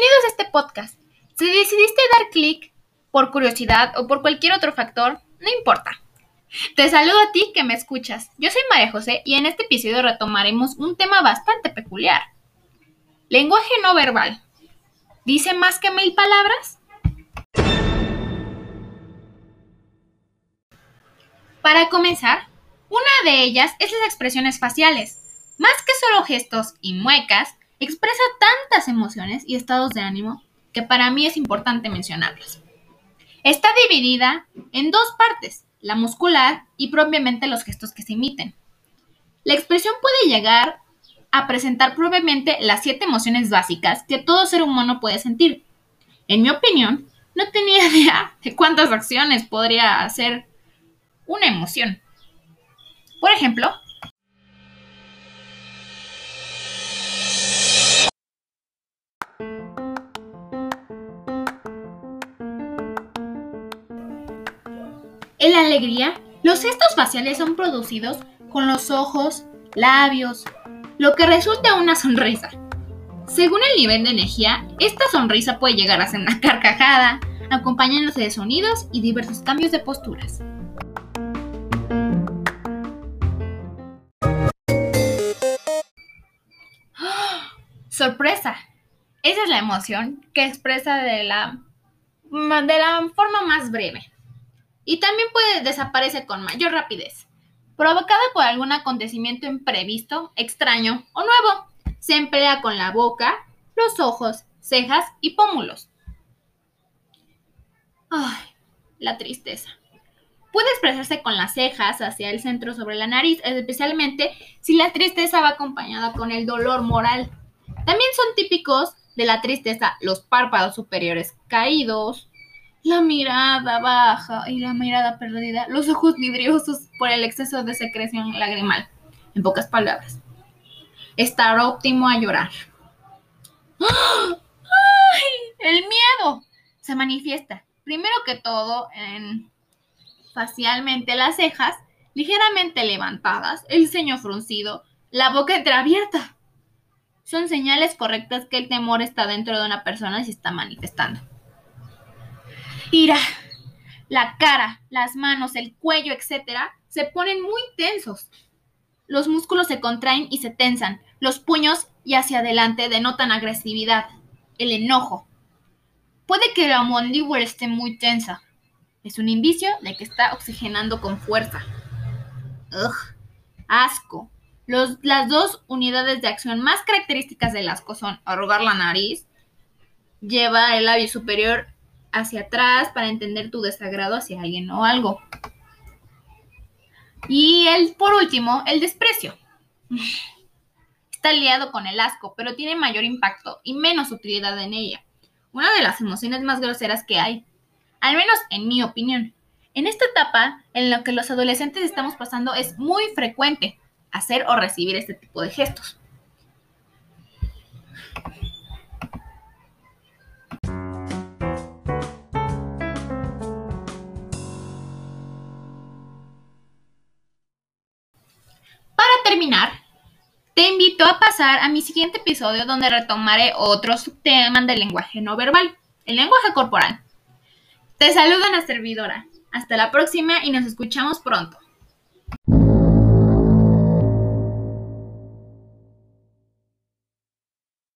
Bienvenidos a este podcast. Si decidiste dar clic por curiosidad o por cualquier otro factor, no importa. Te saludo a ti que me escuchas. Yo soy María José y en este episodio retomaremos un tema bastante peculiar. Lenguaje no verbal. ¿Dice más que mil palabras? Para comenzar, una de ellas es las expresiones faciales. Más que solo gestos y muecas, expresa tantas emociones y estados de ánimo que para mí es importante mencionarlas. Está dividida en dos partes, la muscular y propiamente los gestos que se imiten. La expresión puede llegar a presentar propiamente las siete emociones básicas que todo ser humano puede sentir. En mi opinión, no tenía idea de cuántas acciones podría hacer una emoción. Por ejemplo, En la alegría, los gestos faciales son producidos con los ojos, labios, lo que resulta una sonrisa. Según el nivel de energía, esta sonrisa puede llegar a ser una carcajada, acompañándose de sonidos y diversos cambios de posturas. Sorpresa. Esa es la emoción que expresa de la, de la forma más breve y también puede desaparecer con mayor rapidez, provocada por algún acontecimiento imprevisto, extraño o nuevo. Se emplea con la boca, los ojos, cejas y pómulos. Ay, la tristeza. Puede expresarse con las cejas hacia el centro sobre la nariz, especialmente si la tristeza va acompañada con el dolor moral. También son típicos de la tristeza los párpados superiores caídos, la mirada baja y la mirada perdida, los ojos vidriosos por el exceso de secreción lagrimal. En pocas palabras, estar óptimo a llorar. ¡Ay! El miedo se manifiesta, primero que todo, en facialmente las cejas ligeramente levantadas, el ceño fruncido, la boca entreabierta. Son señales correctas que el temor está dentro de una persona y se está manifestando ira, la cara, las manos, el cuello, etcétera, se ponen muy tensos. Los músculos se contraen y se tensan. Los puños y hacia adelante denotan agresividad, el enojo. Puede que la mandíbula esté muy tensa. Es un indicio de que está oxigenando con fuerza. Ugh, asco. las dos unidades de acción más características del asco son arrugar la nariz, lleva el labio superior hacia atrás para entender tu desagrado hacia alguien o algo. Y el, por último, el desprecio. Está liado con el asco, pero tiene mayor impacto y menos utilidad en ella. Una de las emociones más groseras que hay, al menos en mi opinión. En esta etapa en la que los adolescentes estamos pasando es muy frecuente hacer o recibir este tipo de gestos. Te invito a pasar a mi siguiente episodio donde retomaré otros temas del lenguaje no verbal, el lenguaje corporal. Te saluda la servidora. Hasta la próxima y nos escuchamos pronto.